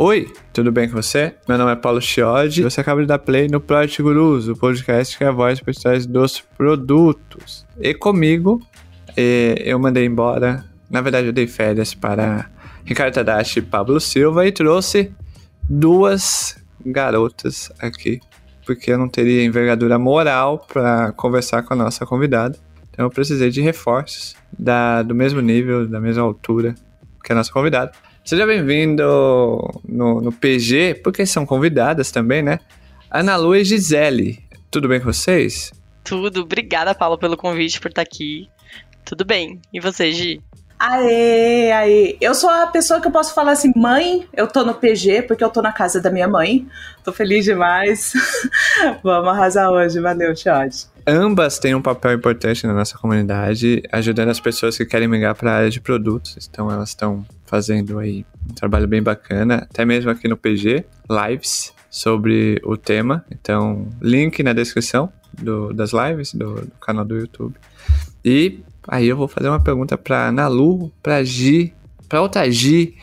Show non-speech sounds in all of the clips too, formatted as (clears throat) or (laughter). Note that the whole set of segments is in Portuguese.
Oi, tudo bem com você? Meu nome é Paulo Chiodi. Você acaba de dar play no Project Gurus, o podcast que é a voz por trás dos produtos. E comigo, eu mandei embora, na verdade eu dei férias para Ricardo Tadashi e Pablo Silva e trouxe duas garotas aqui, porque eu não teria envergadura moral para conversar com a nossa convidada. Então eu precisei de reforços da, do mesmo nível, da mesma altura que a nossa convidada. Seja bem-vindo no, no PG, porque são convidadas também, né? Ana Lu e Gisele. Tudo bem com vocês? Tudo. Obrigada, Paulo, pelo convite, por estar aqui. Tudo bem. E você, Gi? Aê, aê. Eu sou a pessoa que eu posso falar assim, mãe, eu tô no PG porque eu tô na casa da minha mãe. Tô feliz demais. (laughs) Vamos arrasar hoje. Valeu, Chode. Ambas têm um papel importante na nossa comunidade, ajudando as pessoas que querem migrar para a área de produtos. Então elas estão fazendo aí um trabalho bem bacana, até mesmo aqui no PG, lives sobre o tema. Então, link na descrição do, das lives do, do canal do YouTube. E Aí eu vou fazer uma pergunta para Nalu, para Gi, para outra Gi,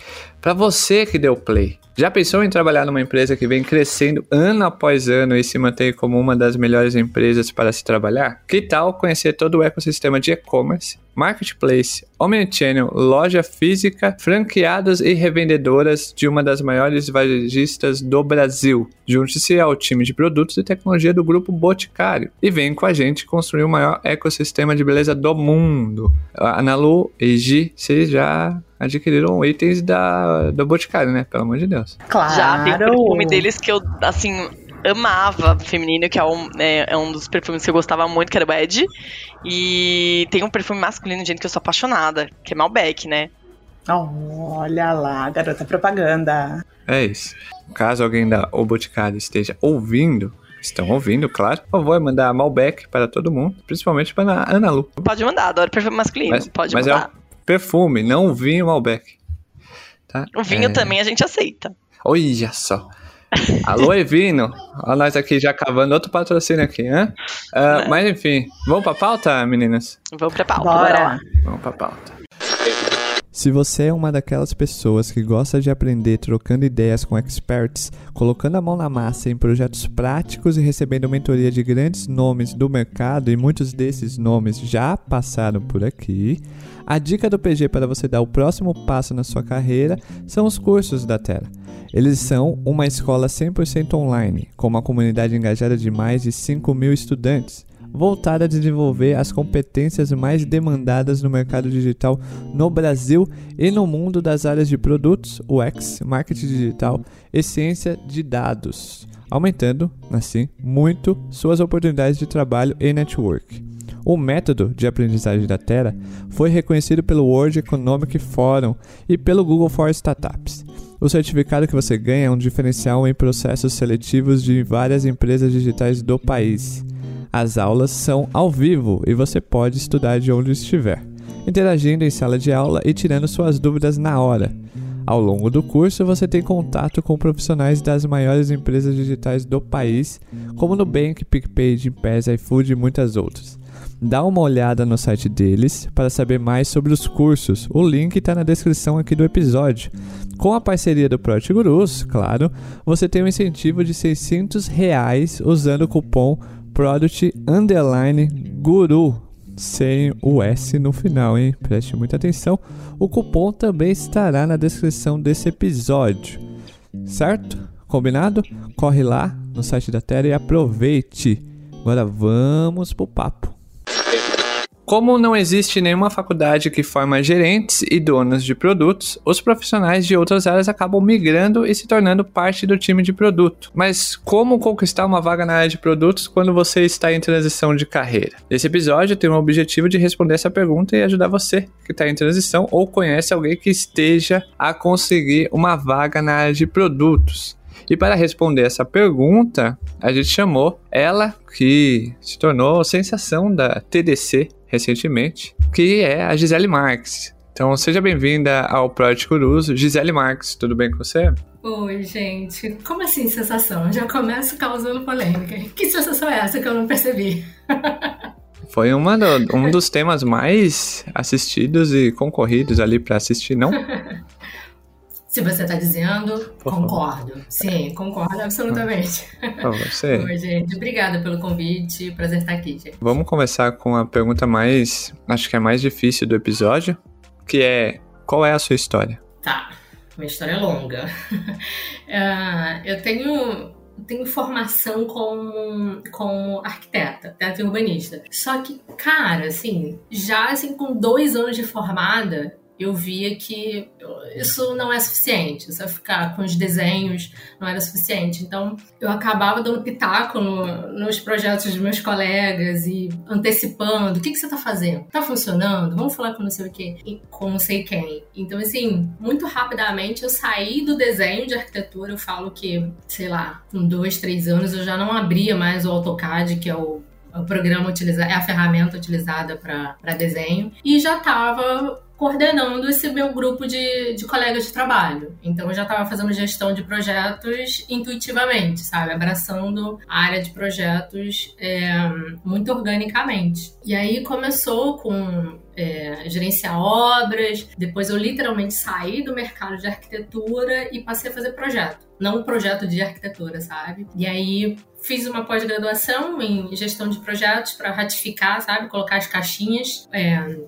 para você que deu play. Já pensou em trabalhar numa empresa que vem crescendo ano após ano e se mantém como uma das melhores empresas para se trabalhar? Que tal conhecer todo o ecossistema de e-commerce, marketplace, omnichannel, loja física, franqueados e revendedoras de uma das maiores varejistas do Brasil? Junte-se ao time de produtos e tecnologia do grupo Boticário e vem com a gente construir o maior ecossistema de beleza do mundo. Analu e Gi, vocês já adquiriram itens da, do Boticário, né? Pelo amor de Deus. Claro. Já tem perfume deles que eu, assim, amava feminino, que é um, é, é, um dos perfumes que eu gostava muito, que era o Ed. E tem um perfume masculino, gente, que eu sou apaixonada, que é Malbec, né? olha lá, garota propaganda. É isso. Caso alguém da O Boticário esteja ouvindo, estão ouvindo, claro, por favor, mandar Malbec para todo mundo, principalmente para a Ana Lu. Pode mandar, adoro perfume masculino, mas, pode mas mandar. É perfume, não vinho Malbec. Tá? O vinho é... também a gente aceita. Olha só. Alô, (laughs) Evino. Olha nós aqui já cavando outro patrocínio aqui, né? Uh, mas enfim, vamos pra pauta, meninas? Vamos pra pauta. Bora. Vamos pra pauta. Se você é uma daquelas pessoas que gosta de aprender trocando ideias com experts, colocando a mão na massa em projetos práticos e recebendo mentoria de grandes nomes do mercado, e muitos desses nomes já passaram por aqui, a dica do PG para você dar o próximo passo na sua carreira são os cursos da Terra. Eles são uma escola 100% online, com uma comunidade engajada de mais de 5 mil estudantes voltada a desenvolver as competências mais demandadas no mercado digital no Brasil e no mundo das áreas de produtos, UX, marketing digital e ciência de dados, aumentando, assim, muito suas oportunidades de trabalho e network. O método de aprendizagem da Terra foi reconhecido pelo World Economic Forum e pelo Google for Startups. O certificado que você ganha é um diferencial em processos seletivos de várias empresas digitais do país. As aulas são ao vivo e você pode estudar de onde estiver, interagindo em sala de aula e tirando suas dúvidas na hora. Ao longo do curso, você tem contato com profissionais das maiores empresas digitais do país, como Nubank, PicPay, Gympass, iFood e muitas outras. Dá uma olhada no site deles para saber mais sobre os cursos. O link está na descrição aqui do episódio. Com a parceria do Project Gurus, claro, você tem um incentivo de 600 reais usando o cupom Product Underline Guru, sem o S no final, hein? Preste muita atenção. O cupom também estará na descrição desse episódio, certo? Combinado? Corre lá no site da Terra e aproveite. Agora vamos pro papo. Como não existe nenhuma faculdade que forma gerentes e donos de produtos, os profissionais de outras áreas acabam migrando e se tornando parte do time de produto. Mas como conquistar uma vaga na área de produtos quando você está em transição de carreira? Esse episódio tem o objetivo de responder essa pergunta e ajudar você que está em transição ou conhece alguém que esteja a conseguir uma vaga na área de produtos. E para responder essa pergunta, a gente chamou ela que se tornou sensação da TDC recentemente, que é a Gisele Marques. Então, seja bem-vinda ao Project Curuso. Gisele Marques, tudo bem com você? Oi, gente. Como assim sensação? Já começo causando polêmica. Que sensação é essa que eu não percebi? (laughs) Foi uma do, um dos temas mais assistidos e concorridos ali para assistir, não? (laughs) Se você está dizendo, Por concordo. Favor. Sim, concordo absolutamente. Você. (laughs) Oi, gente. Obrigada pelo convite. Prazer estar aqui, gente. Vamos começar com a pergunta mais, acho que é mais difícil do episódio, que é qual é a sua história? Tá. Minha história é longa. uh, (laughs) eu tenho tenho formação como, como arquiteta, arquiteta e urbanista. Só que, cara, assim, já assim, com dois anos de formada, eu via que isso não é suficiente, só ficar com os desenhos não era suficiente. Então, eu acabava dando pitaco no, nos projetos dos meus colegas e antecipando: o que, que você está fazendo? Está funcionando? Vamos falar com não sei o quê, com não sei quem. Então, assim, muito rapidamente eu saí do desenho de arquitetura. Eu falo que, sei lá, com dois, três anos eu já não abria mais o AutoCAD, que é o o programa utilizado, é a ferramenta utilizada para desenho, e já estava coordenando esse meu grupo de, de colegas de trabalho. Então eu já estava fazendo gestão de projetos intuitivamente, sabe? Abraçando a área de projetos é, muito organicamente. E aí começou com é, gerenciar obras, depois eu literalmente saí do mercado de arquitetura e passei a fazer projeto. Não projeto de arquitetura, sabe? E aí fiz uma pós-graduação em gestão de projetos para ratificar, sabe? Colocar as caixinhas. É,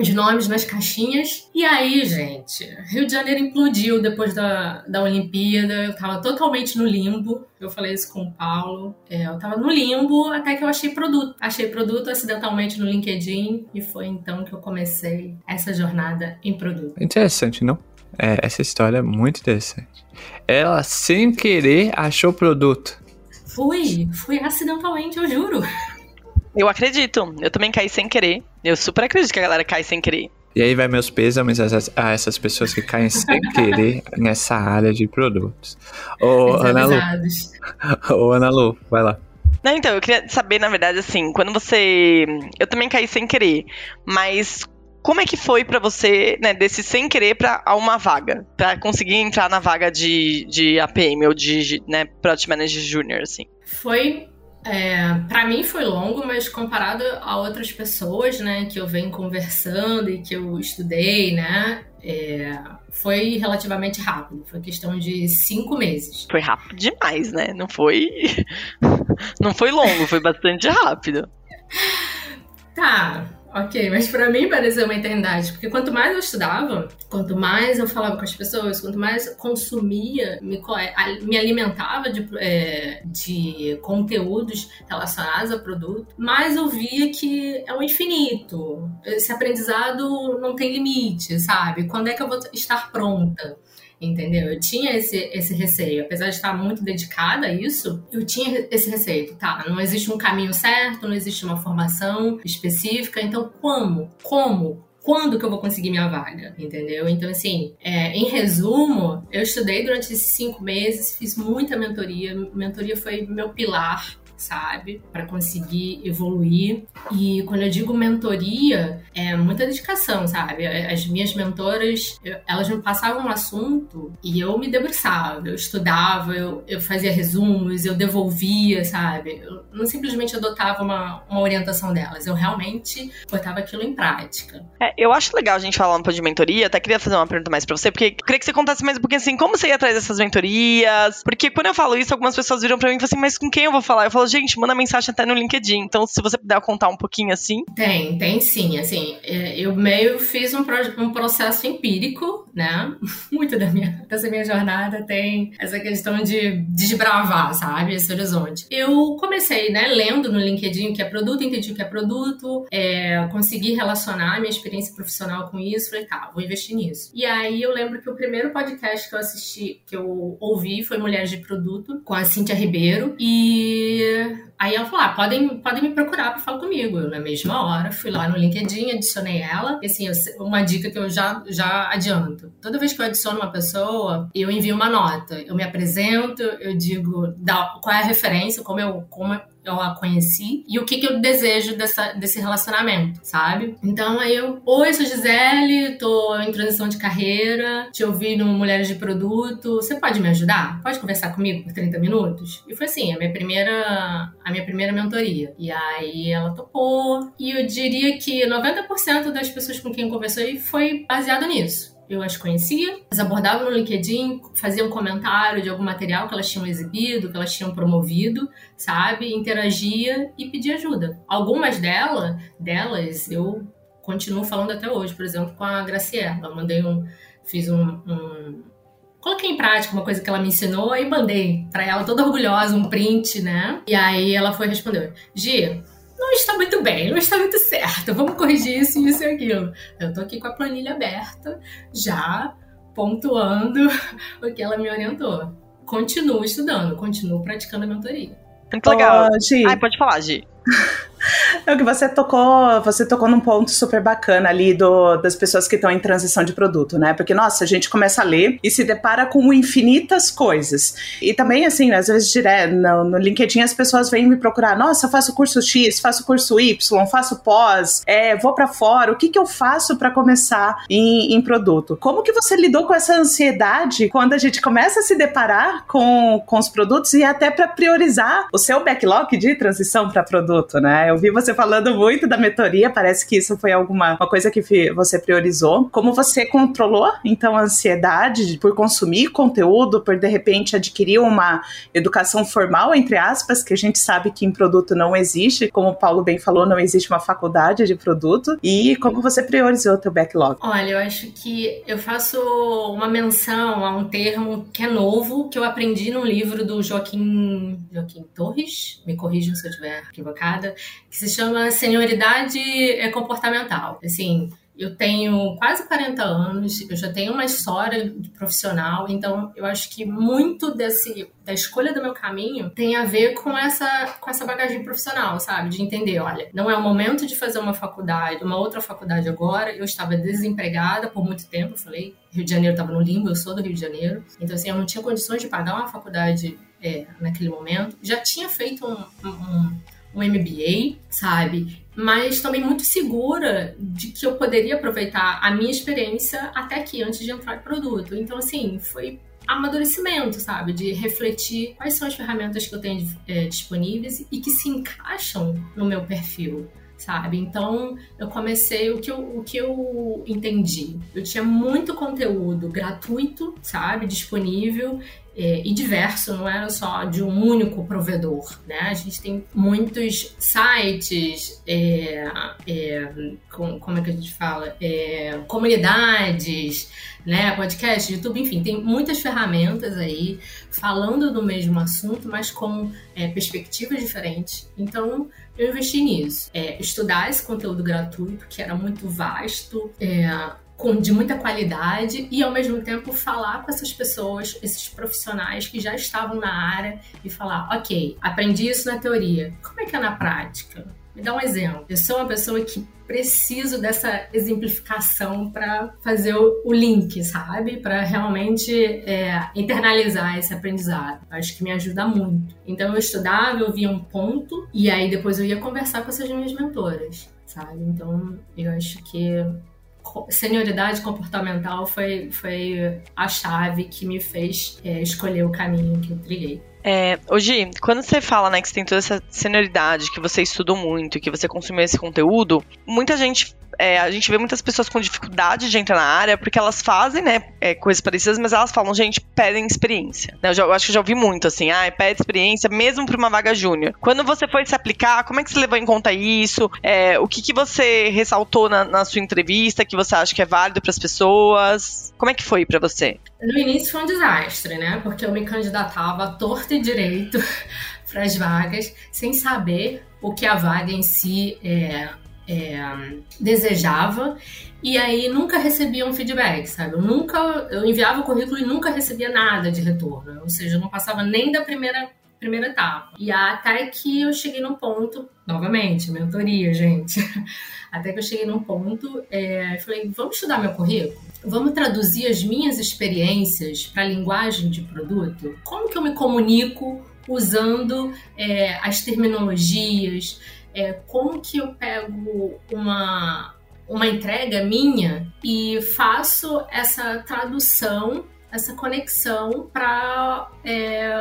os nomes nas caixinhas. E aí, gente, Rio de Janeiro implodiu depois da, da Olimpíada. Eu tava totalmente no limbo. Eu falei isso com o Paulo. É, eu tava no limbo até que eu achei produto. Achei produto acidentalmente no LinkedIn e foi então que eu comecei essa jornada em produto. Interessante, não? É, essa história é muito interessante. Ela, sem querer, achou produto. Fui, fui acidentalmente, eu juro. Eu acredito. Eu também caí sem querer. Eu super acredito que a galera cai sem querer. E aí vai meus pêsames a essas pessoas que caem sem (laughs) querer nessa área de produtos. Ô, Ana Lu. (laughs) Ô, Ana Lu, vai lá. Não, então, eu queria saber, na verdade, assim, quando você. Eu também caí sem querer, mas como é que foi para você, né, desse sem querer para uma vaga, para conseguir entrar na vaga de, de APM ou de, né, Product Manager Junior, assim? Foi é, para mim foi longo, mas comparado a outras pessoas, né, que eu venho conversando e que eu estudei, né, é, foi relativamente rápido. Foi questão de cinco meses. Foi rápido demais, né? Não foi, (laughs) não foi longo, foi bastante rápido. Tá, Ok, mas para mim pareceu uma eternidade, porque quanto mais eu estudava, quanto mais eu falava com as pessoas, quanto mais consumia, me, me alimentava de, é, de conteúdos relacionados ao produto, mais eu via que é um infinito. Esse aprendizado não tem limite, sabe? Quando é que eu vou estar pronta? Entendeu? Eu tinha esse, esse receio, apesar de estar muito dedicada a isso, eu tinha esse receio, tá? Não existe um caminho certo, não existe uma formação específica, então como? Como? Quando que eu vou conseguir minha vaga, entendeu? Então, assim, é, em resumo, eu estudei durante esses cinco meses, fiz muita mentoria. Mentoria foi meu pilar sabe? Para conseguir evoluir. E quando eu digo mentoria, é muita dedicação, sabe? As minhas mentoras, elas me passavam um assunto e eu me debruçava, eu estudava, eu, eu fazia resumos, eu devolvia, sabe? Eu não simplesmente adotava uma, uma orientação delas, eu realmente botava aquilo em prática. É, eu acho legal a gente falar um pouco de mentoria, até queria fazer uma pergunta mais pra você, porque queria que você contasse mais um pouquinho assim, como você ia atrás dessas mentorias? Porque quando eu falo isso, algumas pessoas viram pra mim e falam assim, mas com quem eu vou falar? Eu falo, gente, manda mensagem até no LinkedIn. Então, se você puder contar um pouquinho assim. Tem, tem sim. Assim, é, eu meio fiz um, um processo empírico, né? (laughs) Muito da minha, dessa minha jornada tem essa questão de desbravar, sabe? Esse horizonte. Eu comecei, né, lendo no LinkedIn o que é produto, entendi o que é produto, é, consegui relacionar minha experiência profissional com isso, falei, tá, vou investir nisso. E aí eu lembro que o primeiro podcast que eu assisti, que eu ouvi, foi Mulheres de Produto, com a Cíntia Ribeiro. E Aí ela falou: ah, podem, podem me procurar para falar comigo. Na mesma hora, fui lá no LinkedIn, adicionei ela. E assim, uma dica que eu já, já adianto: toda vez que eu adiciono uma pessoa, eu envio uma nota. Eu me apresento, eu digo da, qual é a referência, como eu, como eu a conheci e o que, que eu desejo dessa, desse relacionamento, sabe? Então aí eu, oi, sou Gisele, tô em transição de carreira, te ouvi no Mulheres de Produto, você pode me ajudar? Pode conversar comigo por 30 minutos? E foi assim, a minha primeira, a minha primeira mentoria. E aí ela topou, e eu diria que 90% das pessoas com quem eu conversei foi baseado nisso eu as conhecia, as abordava no LinkedIn, fazia um comentário de algum material que elas tinham exibido, que elas tinham promovido, sabe? Interagia e pedia ajuda. Algumas delas, delas eu continuo falando até hoje, por exemplo, com a Graciela. Eu mandei um, fiz um, um coloquei em prática uma coisa que ela me ensinou e mandei para ela toda orgulhosa um print, né? E aí ela foi responder: Gi, não está muito bem, não está muito certo, vamos corrigir isso, isso e aquilo. Eu tô aqui com a planilha aberta, já pontuando (laughs) o que ela me orientou. Continuo estudando, continuo praticando a mentoria. Muito legal. Oh, Ai, pode falar, Gi. (laughs) É o que você tocou, você tocou num ponto super bacana ali do, das pessoas que estão em transição de produto, né? Porque, nossa, a gente começa a ler e se depara com infinitas coisas. E também, assim, às vezes, direto, no, no LinkedIn as pessoas vêm me procurar, nossa, faço curso X, faço curso Y, faço pós, é, vou para fora, o que, que eu faço para começar em, em produto? Como que você lidou com essa ansiedade quando a gente começa a se deparar com, com os produtos e até para priorizar o seu backlog de transição para produto, né? Eu vi você falando muito da mentoria, parece que isso foi alguma uma coisa que você priorizou. Como você controlou, então, a ansiedade por consumir conteúdo, por de repente adquirir uma educação formal, entre aspas, que a gente sabe que em produto não existe, como o Paulo bem falou, não existe uma faculdade de produto, e como você priorizou o teu backlog? Olha, eu acho que eu faço uma menção a um termo que é novo, que eu aprendi num livro do Joaquim, Joaquim Torres, me corrijam se eu estiver equivocada, que se chama Senioridade Comportamental. Assim, eu tenho quase 40 anos, eu já tenho uma história profissional, então eu acho que muito desse da escolha do meu caminho tem a ver com essa com essa bagagem profissional, sabe? De entender, olha, não é o momento de fazer uma faculdade, uma outra faculdade agora. Eu estava desempregada por muito tempo, eu falei, Rio de Janeiro estava no limbo, eu sou do Rio de Janeiro, então assim, eu não tinha condições de pagar uma faculdade é, naquele momento. Já tinha feito um, um um MBA, sabe? Mas também muito segura de que eu poderia aproveitar a minha experiência até aqui, antes de entrar no produto. Então, assim, foi amadurecimento, sabe? De refletir quais são as ferramentas que eu tenho é, disponíveis e que se encaixam no meu perfil sabe? Então eu comecei o que eu, o que eu entendi. Eu tinha muito conteúdo gratuito, sabe? Disponível e diverso, não era só de um único provedor, né? A gente tem muitos sites, é, é, com, como é que a gente fala? É, comunidades, né? Podcast, YouTube, enfim, tem muitas ferramentas aí falando do mesmo assunto, mas com é, perspectivas diferentes. Então, eu investi nisso. É, estudar esse conteúdo gratuito, que era muito vasto, é, com, de muita qualidade e ao mesmo tempo falar com essas pessoas, esses profissionais que já estavam na área e falar, ok, aprendi isso na teoria, como é que é na prática? Me dá um exemplo. Eu sou uma pessoa que preciso dessa exemplificação para fazer o, o, link, sabe? Para realmente é, internalizar esse aprendizado. Acho que me ajuda muito. Então eu estudava, eu via um ponto e aí depois eu ia conversar com essas minhas mentoras, sabe? Então eu acho que senioridade comportamental foi, foi a chave que me fez é, escolher o caminho que eu trilhei. É, hoje, quando você fala né, que você tem toda essa senioridade, que você estudou muito, que você consumiu esse conteúdo, muita gente é, a gente vê muitas pessoas com dificuldade de entrar na área porque elas fazem, né, é, coisas parecidas, mas elas falam, gente, pedem experiência. Né, eu, já, eu acho que já ouvi muito assim, ah, pede experiência mesmo para uma vaga júnior. Quando você foi se aplicar, como é que você levou em conta isso? É, o que, que você ressaltou na, na sua entrevista que você acha que é válido para as pessoas? Como é que foi para você? No início foi um desastre, né? Porque eu me candidatava torto e direito (laughs) para as vagas, sem saber o que a vaga em si é, é, desejava e aí nunca recebia um feedback, sabe? Eu nunca, eu enviava o currículo e nunca recebia nada de retorno, ou seja, eu não passava nem da primeira primeira etapa. E até que eu cheguei num ponto, novamente, mentoria, gente. (laughs) Até que eu cheguei num ponto, é, falei, vamos estudar meu currículo? Vamos traduzir as minhas experiências para a linguagem de produto? Como que eu me comunico usando é, as terminologias? É, como que eu pego uma, uma entrega minha e faço essa tradução, essa conexão para é,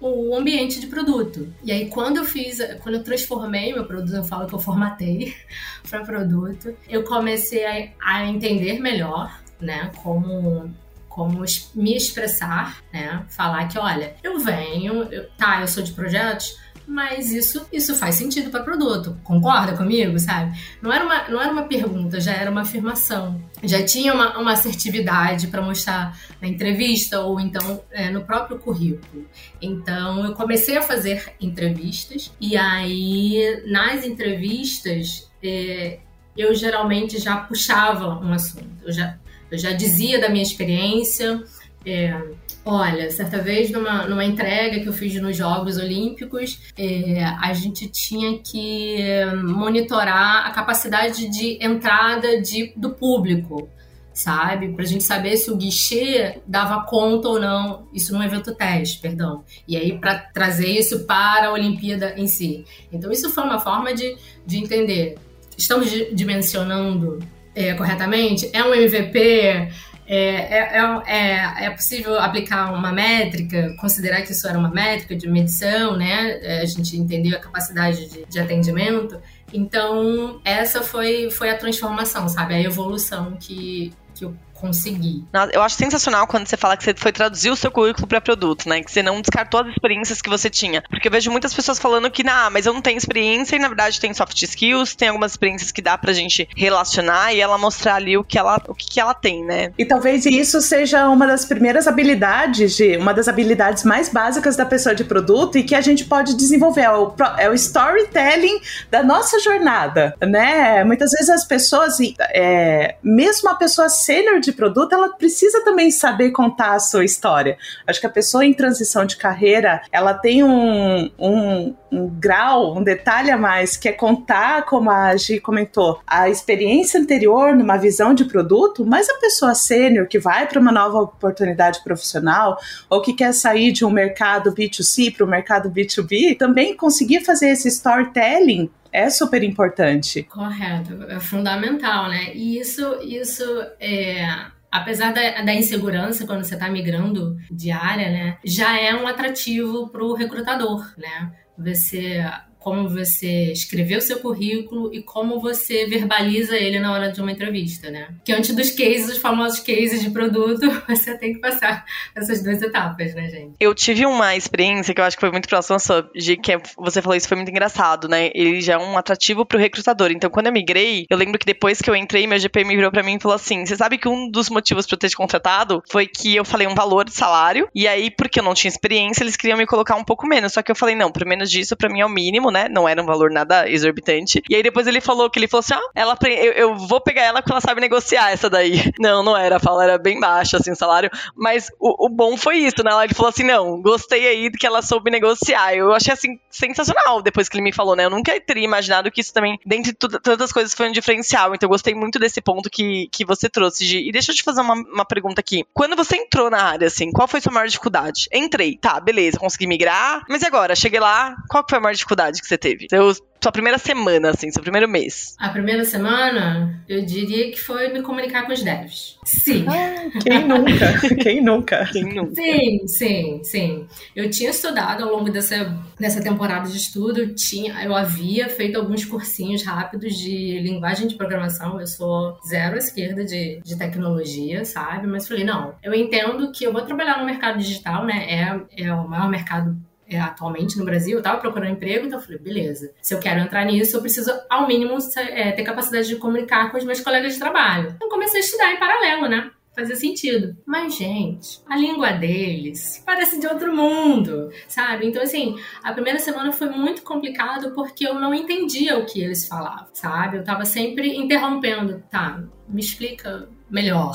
o ambiente de produto. E aí, quando eu fiz, quando eu transformei meu produto, eu falo que eu formatei (laughs) para produto, eu comecei a, a entender melhor né? Como como me expressar, né? Falar que, olha, eu venho, eu, tá, eu sou de projetos, mas isso, isso faz sentido para produto. Concorda comigo, sabe? Não era, uma, não era uma pergunta, já era uma afirmação. Já tinha uma, uma assertividade para mostrar na entrevista ou então é, no próprio currículo. Então eu comecei a fazer entrevistas e aí nas entrevistas é, eu geralmente já puxava um assunto. Eu já, eu já dizia da minha experiência. É, Olha, certa vez numa, numa entrega que eu fiz nos Jogos Olímpicos, é, a gente tinha que monitorar a capacidade de entrada de, do público, sabe? Pra gente saber se o guichê dava conta ou não, isso num evento teste, perdão. E aí, para trazer isso para a Olimpíada em si. Então, isso foi uma forma de, de entender. Estamos dimensionando é, corretamente? É um MVP? É, é, é, é, possível aplicar uma métrica, considerar que isso era uma métrica de medição, né? A gente entendeu a capacidade de, de atendimento. Então, essa foi, foi a transformação, sabe? A evolução que, que eu conseguir. Eu acho sensacional quando você fala que você foi traduzir o seu currículo para produto, né? Que você não descartou as experiências que você tinha. Porque eu vejo muitas pessoas falando que, ah, mas eu não tenho experiência e na verdade tem soft skills, tem algumas experiências que dá pra gente relacionar e ela mostrar ali o que ela, o que, que ela tem, né? E talvez isso seja uma das primeiras habilidades, de, uma das habilidades mais básicas da pessoa de produto e que a gente pode desenvolver. É o, é o storytelling da nossa jornada, né? Muitas vezes as pessoas, é, mesmo a pessoa sênior de produto, ela precisa também saber contar a sua história. Acho que a pessoa em transição de carreira, ela tem um, um, um grau, um detalhe a mais, que é contar, como a Gi comentou, a experiência anterior numa visão de produto, mas a pessoa sênior que vai para uma nova oportunidade profissional ou que quer sair de um mercado B2C para o mercado B2B, também conseguir fazer esse storytelling é super importante. Correto, é fundamental, né? E isso, isso é, apesar da, da, insegurança quando você está migrando de área, né, já é um atrativo para o recrutador, né? Você como você escreveu seu currículo e como você verbaliza ele na hora de uma entrevista, né? Que antes dos cases, os famosos cases de produto, (laughs) você tem que passar essas duas etapas, né, gente? Eu tive uma experiência que eu acho que foi muito próxima sua, de que você falou isso foi muito engraçado, né? Ele já é um atrativo pro recrutador. Então, quando eu migrei, eu lembro que depois que eu entrei, meu GP me virou para mim e falou assim: "Você sabe que um dos motivos para eu ter te contratado foi que eu falei um valor de salário e aí porque eu não tinha experiência, eles queriam me colocar um pouco menos. Só que eu falei: "Não, por menos disso para mim é o mínimo, né? Não era um valor nada exorbitante. E aí depois ele falou que ele falou assim: ah, ela, eu, eu vou pegar ela porque ela sabe negociar essa daí. (laughs) Não, não era, a fala era bem baixa, assim, o salário. Mas o, o bom foi isso, né? Ele falou assim: não, gostei aí que ela soube negociar. Eu achei assim, sensacional depois que ele me falou, né? Eu nunca teria imaginado que isso também, dentre tantas coisas, foi um diferencial. Então eu gostei muito desse ponto que, que você trouxe. E deixa eu te fazer uma, uma pergunta aqui. Quando você entrou na área, assim, qual foi sua maior dificuldade? Entrei, tá, beleza, consegui migrar. Mas e agora? Cheguei lá, qual foi a maior dificuldade que você teve? Seu, sua primeira semana, assim, seu primeiro mês? A primeira semana, eu diria que foi me comunicar com os devs. Sim. Ah, quem nunca? quem nunca? (laughs) Quem nunca? Sim, sim, sim. Eu tinha estudado ao longo dessa, dessa temporada de estudo, eu, tinha, eu havia feito alguns cursinhos rápidos de linguagem de programação. Eu sou zero à esquerda de, de tecnologia, sabe? Mas falei, não, eu entendo que eu vou trabalhar no mercado digital, né? É, é o maior mercado é, atualmente no Brasil, eu estava procurando emprego, então eu falei, beleza, se eu quero entrar nisso, eu preciso, ao mínimo, é, ter capacidade de comunicar com os meus colegas de trabalho. Então comecei a estudar em paralelo, né? Fazia sentido. Mas, gente, a língua deles parece de outro mundo, sabe? Então, assim, a primeira semana foi muito complicado porque eu não entendia o que eles falavam, sabe? Eu tava sempre interrompendo. Tá, me explica melhor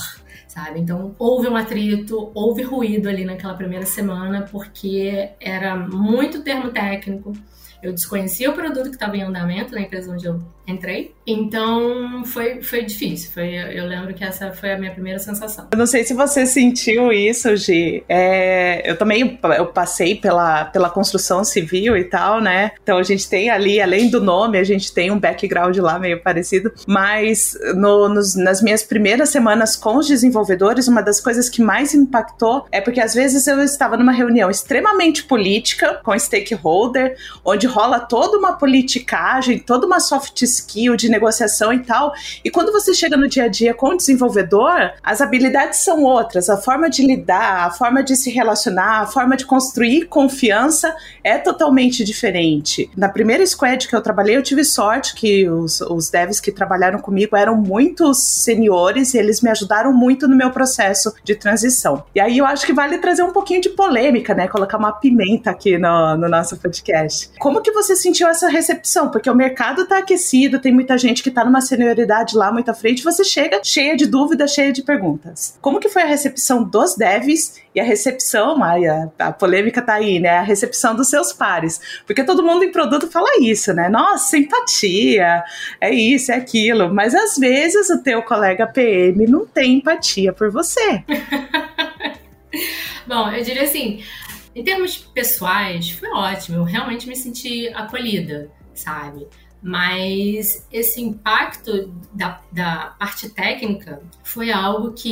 sabe? Então houve um atrito, houve ruído ali naquela primeira semana, porque era muito termo técnico. Eu desconhecia o produto que estava em andamento na empresa onde eu entrei. Então foi, foi difícil. Foi, eu lembro que essa foi a minha primeira sensação. Eu não sei se você sentiu isso, Gi. É, eu também eu passei pela, pela construção civil e tal, né? Então a gente tem ali, além do nome, a gente tem um background lá meio parecido. Mas no, nos, nas minhas primeiras semanas com os desenvolvedores, uma das coisas que mais impactou é porque às vezes eu estava numa reunião extremamente política com stakeholder, onde rola toda uma politicagem, toda uma soft de negociação e tal. E quando você chega no dia a dia com o desenvolvedor, as habilidades são outras, a forma de lidar, a forma de se relacionar, a forma de construir confiança é totalmente diferente. Na primeira squad que eu trabalhei, eu tive sorte que os, os devs que trabalharam comigo eram muito seniores e eles me ajudaram muito no meu processo de transição. E aí eu acho que vale trazer um pouquinho de polêmica, né? Colocar uma pimenta aqui no, no nosso podcast. Como que você sentiu essa recepção? Porque o mercado tá aquecido, tem muita gente que tá numa senioridade lá muito à frente, você chega cheia de dúvidas, cheia de perguntas. Como que foi a recepção dos devs e a recepção, Maia, a polêmica tá aí, né? A recepção dos seus pares. Porque todo mundo em produto fala isso, né? Nossa, empatia, é isso, é aquilo. Mas às vezes o teu colega PM não tem empatia por você. (laughs) Bom, eu diria assim, em termos pessoais, foi ótimo. Eu realmente me senti acolhida, sabe? Mas esse impacto da, da parte técnica foi algo que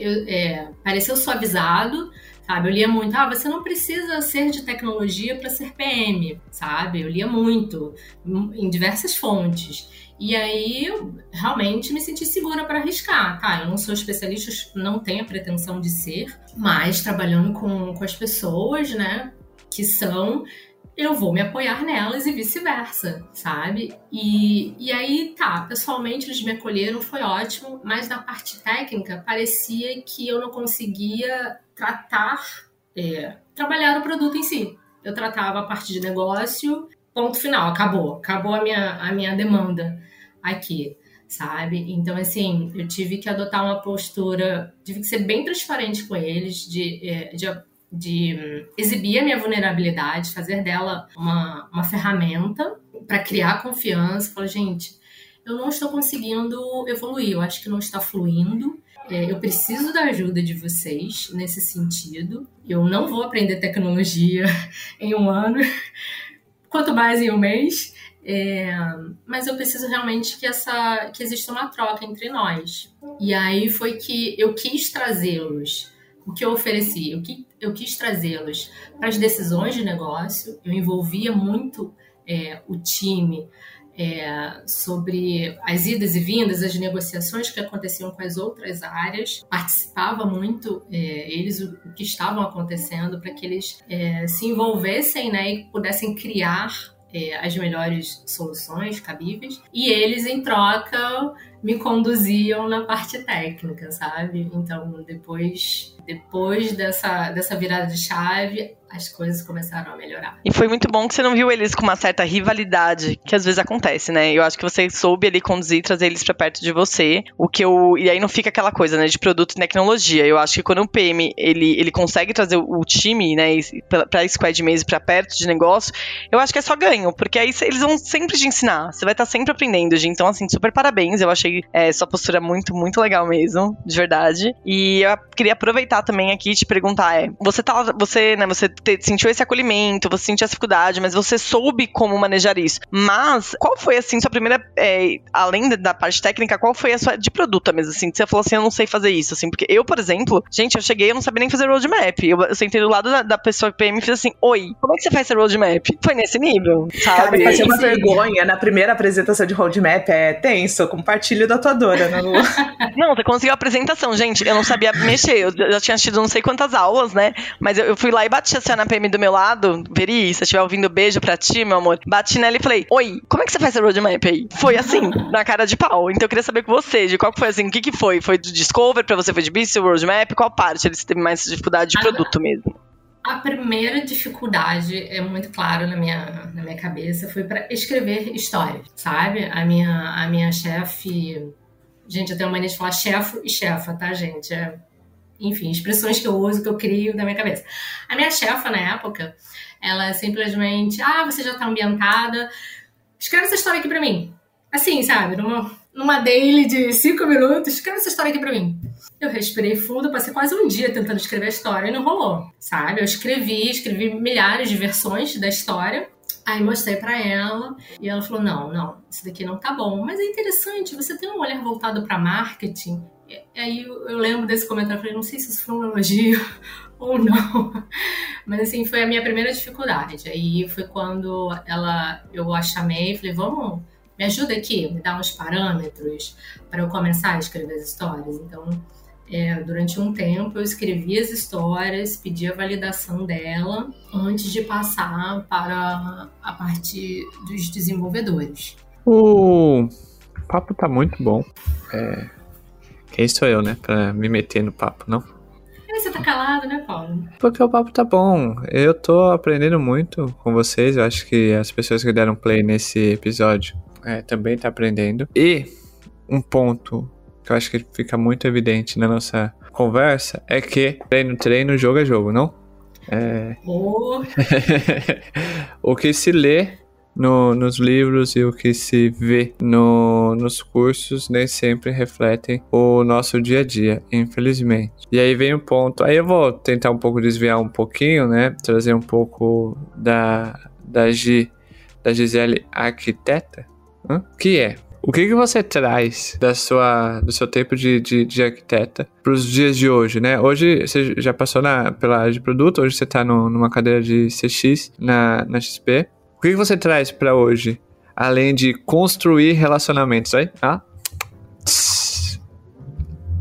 eu, é, pareceu suavizado, sabe? Eu lia muito, ah, você não precisa ser de tecnologia para ser PM, sabe? Eu lia muito, em diversas fontes. E aí eu realmente me senti segura para arriscar, tá? Eu não sou especialista, não tenho a pretensão de ser, mas trabalhando com, com as pessoas, né, que são, eu vou me apoiar nelas e vice-versa, sabe? E, e aí, tá, pessoalmente eles me acolheram, foi ótimo, mas na parte técnica parecia que eu não conseguia tratar, é, trabalhar o produto em si. Eu tratava a parte de negócio, ponto final, acabou, acabou a minha, a minha demanda aqui, sabe? Então, assim, eu tive que adotar uma postura, tive que ser bem transparente com eles, de, é, de de hum, exibir a minha vulnerabilidade, fazer dela uma, uma ferramenta para criar confiança. Falar, gente, eu não estou conseguindo evoluir, eu acho que não está fluindo. É, eu preciso da ajuda de vocês nesse sentido. Eu não vou aprender tecnologia (laughs) em um ano, quanto mais em um mês. É, mas eu preciso realmente que essa que exista uma troca entre nós. E aí foi que eu quis trazê-los o que eu ofereci, o que eu quis trazê-los para as decisões de negócio. Eu envolvia muito é, o time é, sobre as idas e vindas, as negociações que aconteciam com as outras áreas. Participava muito é, eles o, o, que estavam acontecendo para que eles é, se envolvessem né, e pudessem criar é, as melhores soluções cabíveis. E eles, em troca, me conduziam na parte técnica, sabe? Então, depois, depois dessa, dessa virada de chave, as coisas começaram a melhorar. E foi muito bom que você não viu eles com uma certa rivalidade, que às vezes acontece, né? Eu acho que você soube ali conduzir, trazer eles para perto de você, o que eu e aí não fica aquela coisa, né, de produto e tecnologia. Eu acho que quando o PM ele, ele consegue trazer o time, né, para squad mesmo para perto de negócio, eu acho que é só ganho, porque aí eles vão sempre te ensinar. Você vai estar tá sempre aprendendo, gente. Então assim, super parabéns. Eu achei é, sua postura muito muito legal mesmo, de verdade. E eu queria aproveitar também aqui e te perguntar, é, você tá você, né, você sentiu esse acolhimento, você sentiu essa dificuldade, mas você soube como manejar isso. Mas, qual foi, assim, sua primeira, é, além da parte técnica, qual foi a sua, de produto mesmo, assim, que você falou assim, eu não sei fazer isso, assim, porque eu, por exemplo, gente, eu cheguei, eu não sabia nem fazer roadmap, eu, eu sentei do lado da, da pessoa PM e fiz assim, oi, como é que você faz esse roadmap? Foi nesse nível, sabe? Cara, uma vergonha, na primeira apresentação de roadmap é tenso, compartilho da tua dor, né? (laughs) não, você conseguiu a apresentação, gente, eu não sabia mexer, eu já tinha tido não sei quantas aulas, né, mas eu, eu fui lá e bati assim, na PM do meu lado, Veri, se estiver ouvindo beijo pra ti, meu amor, bati nela e falei, oi, como é que você faz essa roadmap aí? Foi assim, na cara de pau. Então eu queria saber com você, de qual foi assim, o que que foi? Foi do Discover pra você, foi de Business Roadmap? Qual parte eles teve mais dificuldade de produto mesmo? A primeira dificuldade é muito claro na minha, na minha cabeça foi para escrever história, sabe? A minha, a minha chefe. Gente, eu tenho mania de falar chefe e chefa, tá, gente? É enfim, expressões que eu uso, que eu crio na minha cabeça. A minha chefa, na época, ela simplesmente, ah, você já tá ambientada, escreve essa história aqui pra mim. Assim, sabe, numa, numa daily de cinco minutos, escreve essa história aqui pra mim. Eu respirei fundo, passei quase um dia tentando escrever a história e não rolou, sabe? Eu escrevi, escrevi milhares de versões da história, Aí mostrei para ela e ela falou: não, não, isso daqui não tá bom. Mas é interessante, você tem um olhar voltado para marketing. E aí eu, lembro desse comentário, eu falei, não sei se isso foi um elogio (laughs) ou não. Mas assim, foi a minha primeira dificuldade. Aí foi quando ela eu a chamei e falei, vamos, me ajuda aqui, me dá uns parâmetros para eu começar a escrever as histórias. Então, é, durante um tempo eu escrevi as histórias, pedi a validação dela antes de passar para a parte dos desenvolvedores. O papo tá muito bom. É... Quem sou eu, né, para me meter no papo, não? Você tá calado, né, Paulo? Porque o papo tá bom. Eu tô aprendendo muito com vocês. Eu acho que as pessoas que deram play nesse episódio é, também tá aprendendo. E um ponto que eu acho que fica muito evidente na nossa conversa é que treino, treino, jogo é jogo, não? É... Oh. (laughs) o que se lê no, nos livros e o que se vê no, nos cursos nem sempre refletem o nosso dia a dia, infelizmente. E aí vem o um ponto. Aí eu vou tentar um pouco desviar um pouquinho, né? Trazer um pouco da, da, G, da Gisele arquiteta, hein? que é o que, que você traz da sua, do seu tempo de, de, de arquiteta para os dias de hoje, né? Hoje você já passou na, pela área de produto, hoje você está numa cadeira de CX na, na XP. O que, que você traz para hoje, além de construir relacionamentos? Aí, ah?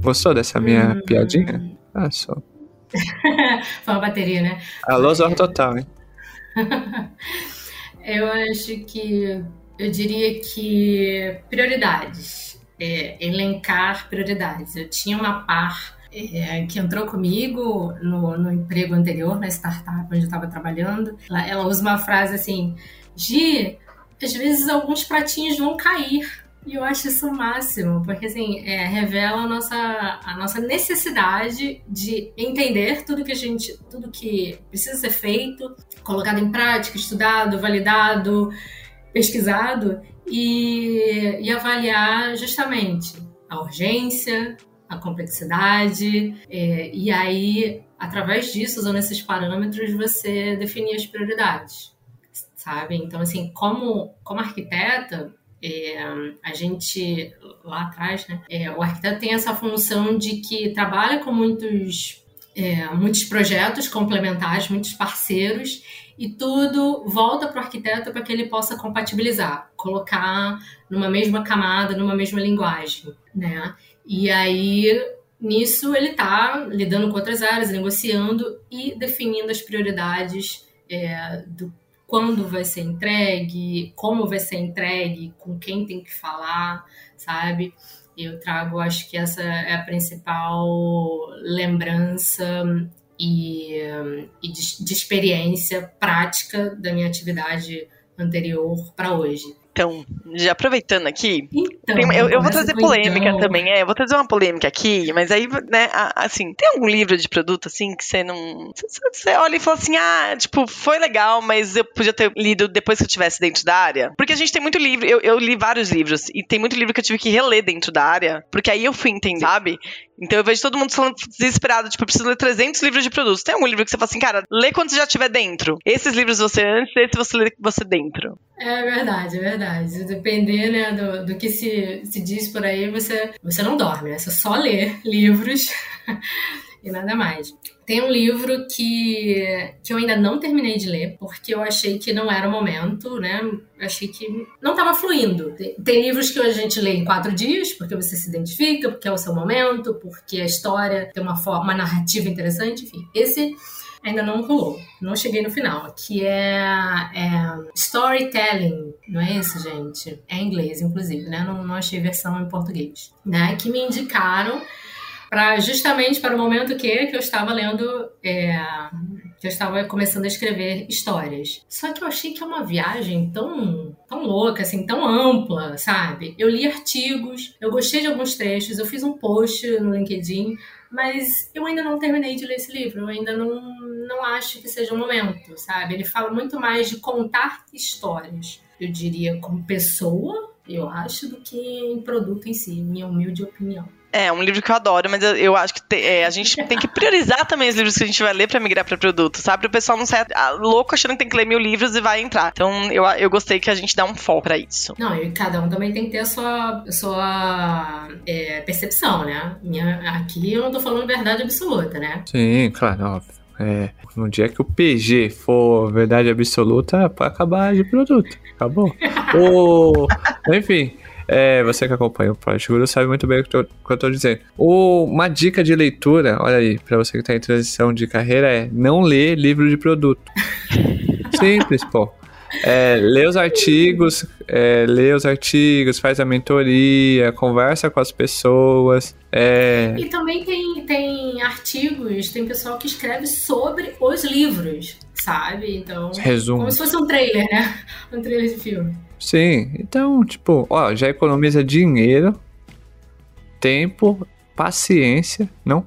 Gostou dessa minha hum. piadinha? Ah, só. (laughs) Foi uma bateria, né? Alô, Zorro Total, hein? (laughs) Eu acho que eu diria que prioridades, é, elencar prioridades. Eu tinha uma par é, que entrou comigo no, no, emprego anterior, na startup onde eu estava trabalhando. Ela, ela, usa uma frase assim: Gi, às vezes alguns pratinhos vão cair. E eu acho isso o máximo, porque assim, é, revela a nossa, a nossa necessidade de entender tudo que a gente, tudo que precisa ser feito, colocado em prática, estudado, validado, pesquisado e, e avaliar justamente a urgência, a complexidade, é, e aí, através disso, usando esses parâmetros, você definir as prioridades, sabe? Então, assim, como, como arquiteta, é, a gente, lá atrás, né, é, o arquiteto tem essa função de que trabalha com muitos, é, muitos projetos complementares, muitos parceiros, e tudo volta para o arquiteto para que ele possa compatibilizar, colocar numa mesma camada, numa mesma linguagem, né? E aí nisso ele está lidando com outras áreas, negociando e definindo as prioridades é, do quando vai ser entregue, como vai ser entregue, com quem tem que falar, sabe? Eu trago, acho que essa é a principal lembrança e, e de, de experiência prática da minha atividade anterior para hoje. Então, já aproveitando aqui, então, tem, eu, eu, vou trazer polêmica então. também, é, eu vou trazer uma polêmica aqui, mas aí, né, assim, tem algum livro de produto, assim, que você não, você olha e fala assim, ah, tipo, foi legal, mas eu podia ter lido depois que eu estivesse dentro da área? Porque a gente tem muito livro, eu, eu li vários livros, e tem muito livro que eu tive que reler dentro da área, porque aí eu fui entender, sabe? Então eu vejo todo mundo falando desesperado, tipo, eu preciso ler 300 livros de produtos. Tem algum livro que você fala assim, cara, lê quando você já estiver dentro. Esses livros você antes, esse você lê você dentro. É verdade, é verdade. Depender, né, do, do que se, se diz por aí, você, você não dorme, né? Você só lê livros (laughs) e nada mais. Tem um livro que, que eu ainda não terminei de ler, porque eu achei que não era o momento, né? Eu achei que não estava fluindo. Tem, tem, livros que a gente lê em quatro dias, porque você se identifica, porque é o seu momento, porque a história tem uma, forma, uma narrativa interessante, enfim. Esse ainda não rolou, não cheguei no final, que é, é, Storytelling, não é isso, gente? É em inglês, inclusive, né? Não, não achei versão em português, né? Que me indicaram para justamente para o momento que, que eu estava lendo, é, que eu estava começando a escrever histórias. Só que eu achei que é uma viagem tão, tão louca, assim, tão ampla, sabe? Eu li artigos, eu gostei de alguns trechos, eu fiz um post no LinkedIn, mas eu ainda não terminei de ler esse livro, eu ainda não, não acho que seja o momento, sabe? Ele fala muito mais de contar histórias, eu diria, como pessoa, eu acho, do que em produto em si, minha humilde opinião. É, um livro que eu adoro, mas eu, eu acho que te, é, a gente tem que priorizar também os livros que a gente vai ler pra migrar pra produto, sabe? O pessoal não sai ah, louco achando que tem que ler mil livros e vai entrar. Então, eu, eu gostei que a gente dá um foco pra isso. Não, e cada um também tem que ter a sua, a sua é, percepção, né? Minha, aqui eu não tô falando verdade absoluta, né? Sim, claro, óbvio. É, no dia que o PG for verdade absoluta, pode acabar de produto. Acabou. (laughs) Ou, enfim, é, você que acompanha o Project Guru sabe muito bem o que, eu tô dizendo. O, uma dica de leitura, olha aí, para você que tá em transição de carreira, é não ler livro de produto. (laughs) Simples, pô. É, lê os artigos, é, lê os artigos, faz a mentoria, conversa com as pessoas. É... E também tem, tem artigos, tem pessoal que escreve sobre os livros, sabe? Então, Resumo. como se fosse um trailer, né? Um trailer de filme. Sim, então, tipo, ó, já economiza dinheiro, tempo, paciência, não?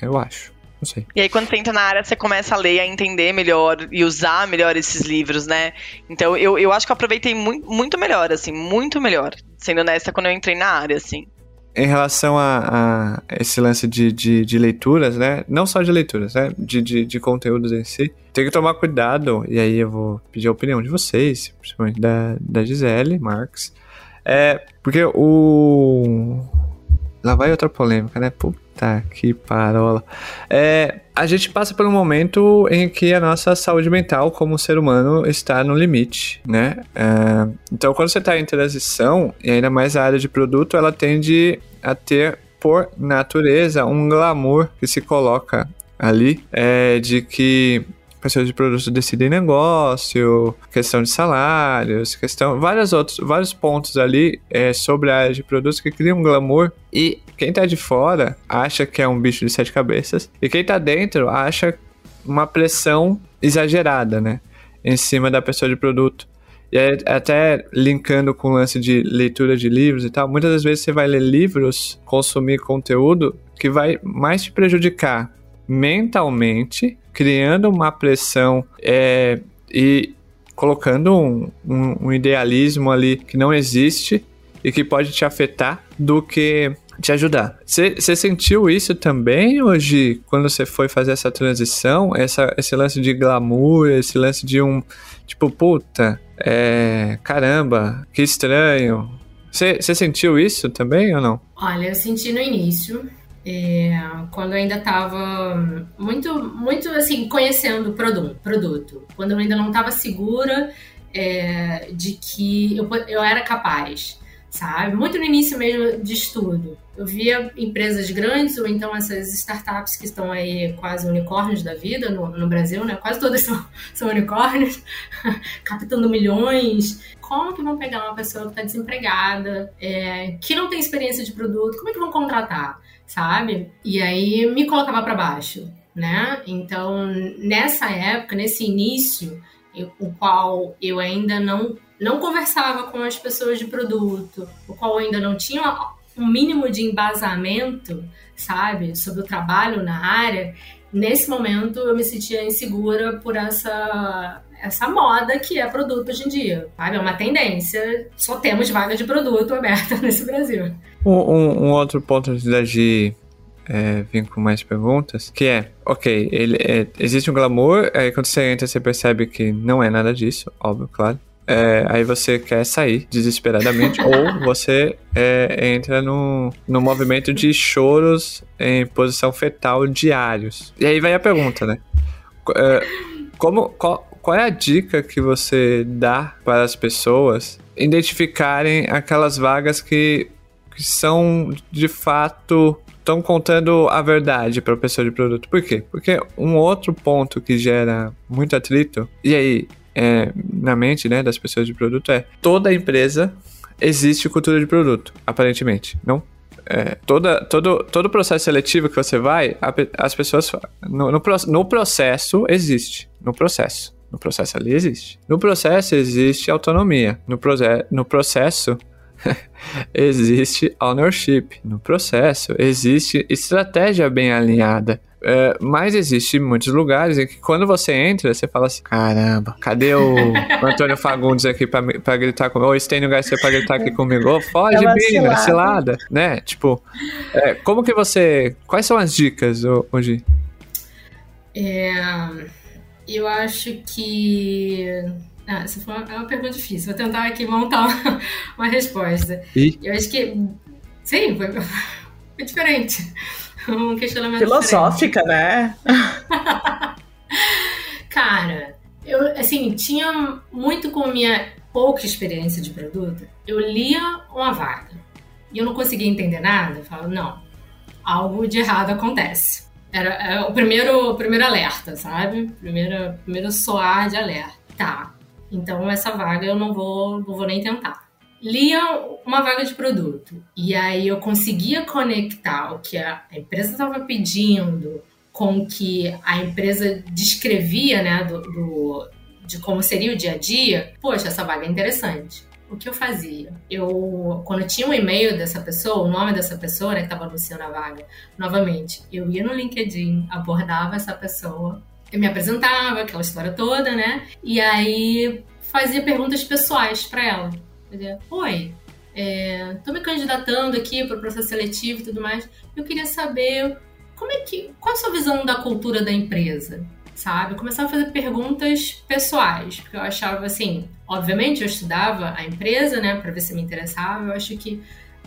Eu acho. Não sei. E aí, quando você entra na área, você começa a ler, a entender melhor e usar melhor esses livros, né? Então, eu, eu acho que eu aproveitei muito, muito melhor, assim, muito melhor. Sendo honesta, quando eu entrei na área, assim em relação a, a esse lance de, de, de, leituras, né? Não só de leituras, né? De, de, de, conteúdos em si. Tem que tomar cuidado, e aí eu vou pedir a opinião de vocês, principalmente da, da Gisele Marx. É, porque o. Lá vai outra polêmica, né? Puta que parola. É, a gente passa por um momento em que a nossa saúde mental como ser humano está no limite, né? É, então, quando você está em transição, e ainda mais a área de produto, ela tende a ter, por natureza, um glamour que se coloca ali, é, de que pessoas de produtos decidem negócio, questão de salários, questão vários outros, vários pontos ali é, sobre a área de produtos que criam um glamour e quem tá de fora acha que é um bicho de sete cabeças e quem tá dentro acha uma pressão exagerada, né, em cima da pessoa de produto. E aí, até linkando com o lance de leitura de livros e tal, muitas das vezes você vai ler livros, consumir conteúdo que vai mais te prejudicar mentalmente, criando uma pressão é, e colocando um, um, um idealismo ali que não existe e que pode te afetar do que te ajudar. Você sentiu isso também hoje, quando você foi fazer essa transição? Essa, esse lance de glamour, esse lance de um. Tipo, puta, é, caramba, que estranho. Você sentiu isso também ou não? Olha, eu senti no início. É, quando eu ainda estava muito, muito assim, conhecendo o produto, produto. Quando eu ainda não estava segura é, de que eu, eu era capaz, sabe? Muito no início mesmo de estudo. Eu via empresas grandes, ou então essas startups que estão aí quase unicórnios da vida no, no Brasil, né? Quase todas são, (laughs) são unicórnios, (laughs) captando milhões. Como que vão pegar uma pessoa que está desempregada, é, que não tem experiência de produto, como é que vão contratar? sabe? E aí me colocava para baixo, né? Então, nessa época, nesse início, eu, o qual eu ainda não não conversava com as pessoas de produto, o qual ainda não tinha um mínimo de embasamento, sabe, sobre o trabalho na área, nesse momento eu me sentia insegura por essa essa moda que é produto hoje em dia, sabe? É uma tendência. Só temos vaga de produto aberta (laughs) nesse Brasil. Um, um, um outro ponto de é, vir com mais perguntas, que é, ok, ele, é, existe um glamour, aí quando você entra você percebe que não é nada disso, óbvio, claro. É, aí você quer sair desesperadamente, (laughs) ou você é, entra no, no movimento de choros em posição fetal diários. E aí vai a pergunta, né? É, como, qual, qual é a dica que você dá para as pessoas identificarem aquelas vagas que, que são de fato estão contando a verdade para a pessoa de produto. Por quê? Porque um outro ponto que gera muito atrito, e aí é, na mente né, das pessoas de produto é toda empresa existe cultura de produto, aparentemente, não? É, toda, todo, todo processo seletivo que você vai, a, as pessoas. No, no, no processo existe. No processo. No processo ali existe. No processo existe autonomia. No, proce no processo (laughs) existe ownership. No processo existe estratégia bem alinhada. É, mas existe muitos lugares em que quando você entra, você fala assim: caramba, cadê o (laughs) Antônio Fagundes aqui pra, pra gritar comigo? Ou Estênio Garcia pra gritar aqui comigo? Ô, foge, é Bina, cilada, né? Tipo, é, como que você. Quais são as dicas hoje? É, eu acho que. Ah, essa foi uma, é uma pergunta difícil. Vou tentar aqui montar uma, uma resposta. E? Eu acho que. Sim, foi, foi diferente. (laughs) Um questionamento Filosófica, diferente. né? (laughs) Cara, eu, assim, tinha muito com minha pouca experiência de produto. Eu lia uma vaga e eu não conseguia entender nada. Eu falava, não, algo de errado acontece. Era, era o, primeiro, o primeiro alerta, sabe? Primeiro, primeiro soar de alerta. Tá, então essa vaga eu não vou, não vou nem tentar. Lia uma vaga de produto e aí eu conseguia conectar o que a empresa estava pedindo com o que a empresa descrevia, né, do, do, de como seria o dia a dia. Poxa, essa vaga é interessante o que eu fazia? Eu, quando tinha um e-mail dessa pessoa, o nome dessa pessoa, né, que estava anunciando a vaga, novamente, eu ia no LinkedIn, abordava essa pessoa, eu me apresentava, aquela história toda, né? E aí fazia perguntas pessoais para ela. Dizia, Oi, é, tô me candidatando aqui para o processo seletivo e tudo mais. Eu queria saber como é que, qual a sua visão da cultura da empresa? sabe? Eu começava a fazer perguntas pessoais, porque eu achava assim, obviamente eu estudava a empresa, né, para ver se me interessava. Eu acho que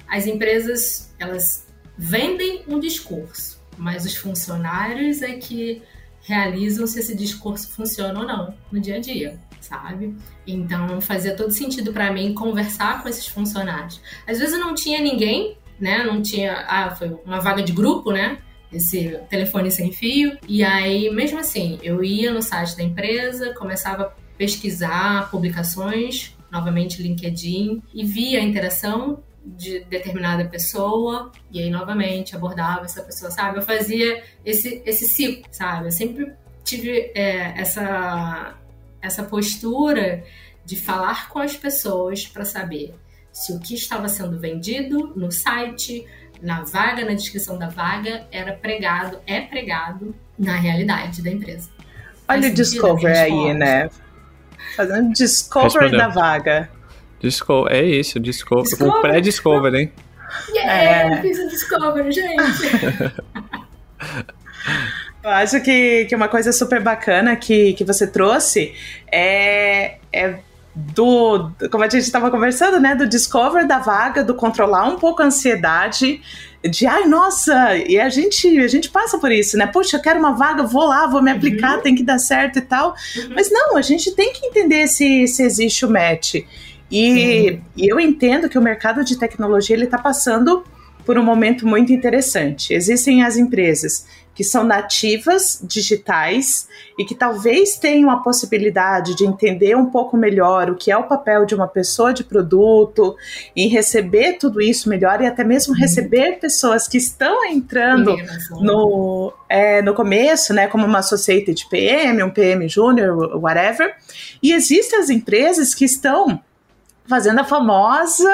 as empresas, elas vendem um discurso, mas os funcionários é que realizam se esse discurso funciona ou não no dia a dia, sabe? Então fazia todo sentido para mim conversar com esses funcionários. Às vezes não tinha ninguém, né? Não tinha, ah, foi uma vaga de grupo, né? esse telefone sem fio. E aí, mesmo assim, eu ia no site da empresa, começava a pesquisar publicações, novamente LinkedIn, e via a interação de determinada pessoa, e aí novamente abordava essa pessoa, sabe? Eu fazia esse, esse ciclo, sabe? Eu sempre tive é, essa, essa postura de falar com as pessoas para saber se o que estava sendo vendido no site, na vaga, na descrição da vaga, era pregado, é pregado na realidade da empresa. Olha o Discover aí, né? Fazendo Discover da vaga. Disco é isso, Discover. Discover. O pré-Discover, hein? Yeah, é. fiz o Discover, gente! (laughs) Eu acho que, que uma coisa super bacana que, que você trouxe é, é do, como a gente estava conversando, né, do discover da vaga, do controlar um pouco a ansiedade, de ai, nossa, e a gente, a gente passa por isso, né? Poxa, eu quero uma vaga, vou lá, vou me aplicar, uhum. tem que dar certo e tal. Uhum. Mas não, a gente tem que entender se, se existe o match. E, e eu entendo que o mercado de tecnologia ele está passando por um momento muito interessante. Existem as empresas que são nativas digitais e que talvez tenham a possibilidade de entender um pouco melhor o que é o papel de uma pessoa de produto e receber tudo isso melhor e até mesmo uhum. receber pessoas que estão entrando no, é, no começo, né, como uma associated PM, um PM júnior, whatever. E existem as empresas que estão fazendo a famosa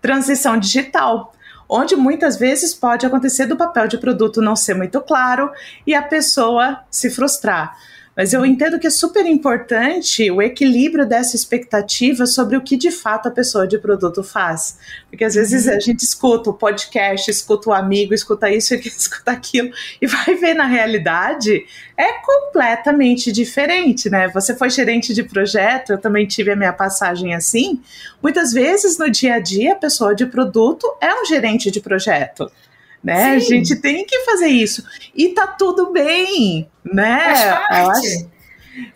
transição digital onde muitas vezes pode acontecer do papel de produto não ser muito claro e a pessoa se frustrar. Mas eu entendo que é super importante o equilíbrio dessa expectativa sobre o que de fato a pessoa de produto faz. Porque às vezes uhum. a gente escuta o podcast, escuta o amigo, escuta isso, (laughs) escuta aquilo, e vai ver na realidade é completamente diferente, né? Você foi gerente de projeto, eu também tive a minha passagem assim. Muitas vezes no dia a dia a pessoa de produto é um gerente de projeto né? Sim. A gente tem que fazer isso. E tá tudo bem, né? Faz parte. Acho,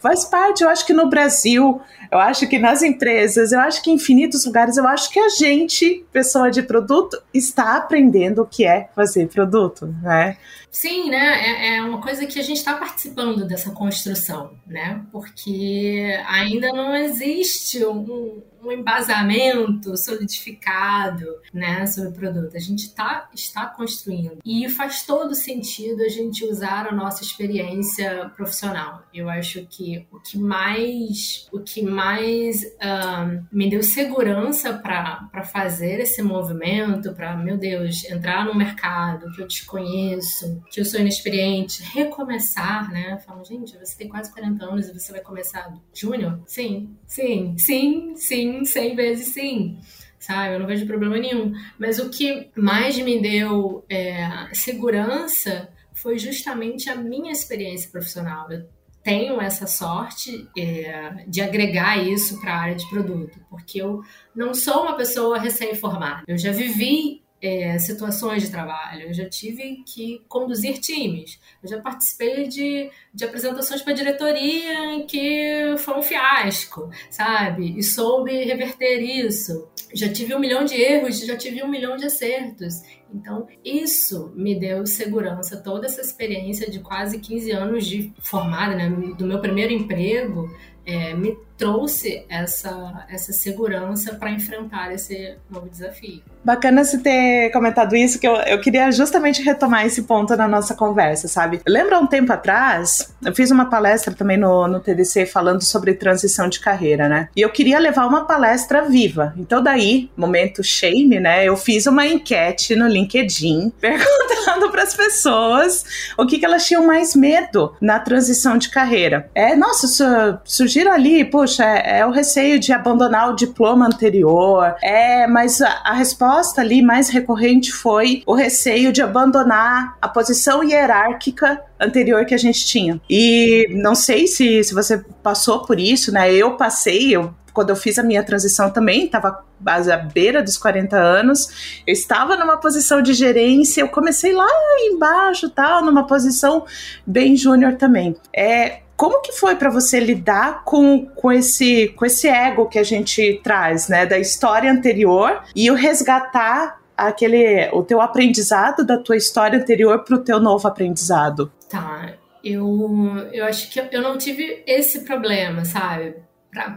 faz parte. Eu acho que no Brasil, eu acho que nas empresas, eu acho que em infinitos lugares, eu acho que a gente, pessoa de produto, está aprendendo o que é fazer produto, né? Sim, né? É, é uma coisa que a gente está participando dessa construção, né? Porque ainda não existe um, um embasamento solidificado, né, sobre o produto. A gente tá, está construindo. E faz todo sentido a gente usar a nossa experiência profissional. Eu acho que o que mais, o que mais um, me deu segurança para fazer esse movimento, para, meu Deus, entrar no mercado que eu desconheço, que eu sou inexperiente, recomeçar, né? Falam, gente, você tem quase 40 anos e você vai começar júnior? Sim, sim, sim, sim, sim, 100 vezes sim. Sabe? Eu não vejo problema nenhum. Mas o que mais me deu é, segurança foi justamente a minha experiência profissional. Eu tenho essa sorte é, de agregar isso para a área de produto, porque eu não sou uma pessoa recém-formada. Eu já vivi é, situações de trabalho, eu já tive que conduzir times, eu já participei de, de apresentações para diretoria que foi um fiasco, sabe? E soube reverter isso. Já tive um milhão de erros, já tive um milhão de acertos. Então, isso me deu segurança, toda essa experiência de quase 15 anos de formada, né, do meu primeiro emprego, é, me trouxe essa, essa segurança para enfrentar esse novo desafio. Bacana você ter comentado isso, que eu, eu queria justamente retomar esse ponto na nossa conversa, sabe? Lembra um tempo atrás, eu fiz uma palestra também no, no TDC falando sobre transição de carreira, né? E eu queria levar uma palestra viva. Então, daí, momento shame, né? Eu fiz uma enquete no LinkedIn (laughs) perguntando para as pessoas o que, que elas tinham mais medo na transição de carreira. É, nossa, surgiram ali, puxa, é, é o receio de abandonar o diploma anterior, é, mas a, a resposta resposta ali mais recorrente foi o receio de abandonar a posição hierárquica anterior que a gente tinha. E não sei se, se você passou por isso, né? Eu passei, eu quando eu fiz a minha transição também, estava à beira dos 40 anos, eu estava numa posição de gerência, eu comecei lá embaixo, tal, numa posição bem júnior também. É, como que foi para você lidar com, com, esse, com esse ego que a gente traz, né, da história anterior e o resgatar aquele o teu aprendizado da tua história anterior para o teu novo aprendizado? Tá, eu, eu acho que eu não tive esse problema, sabe?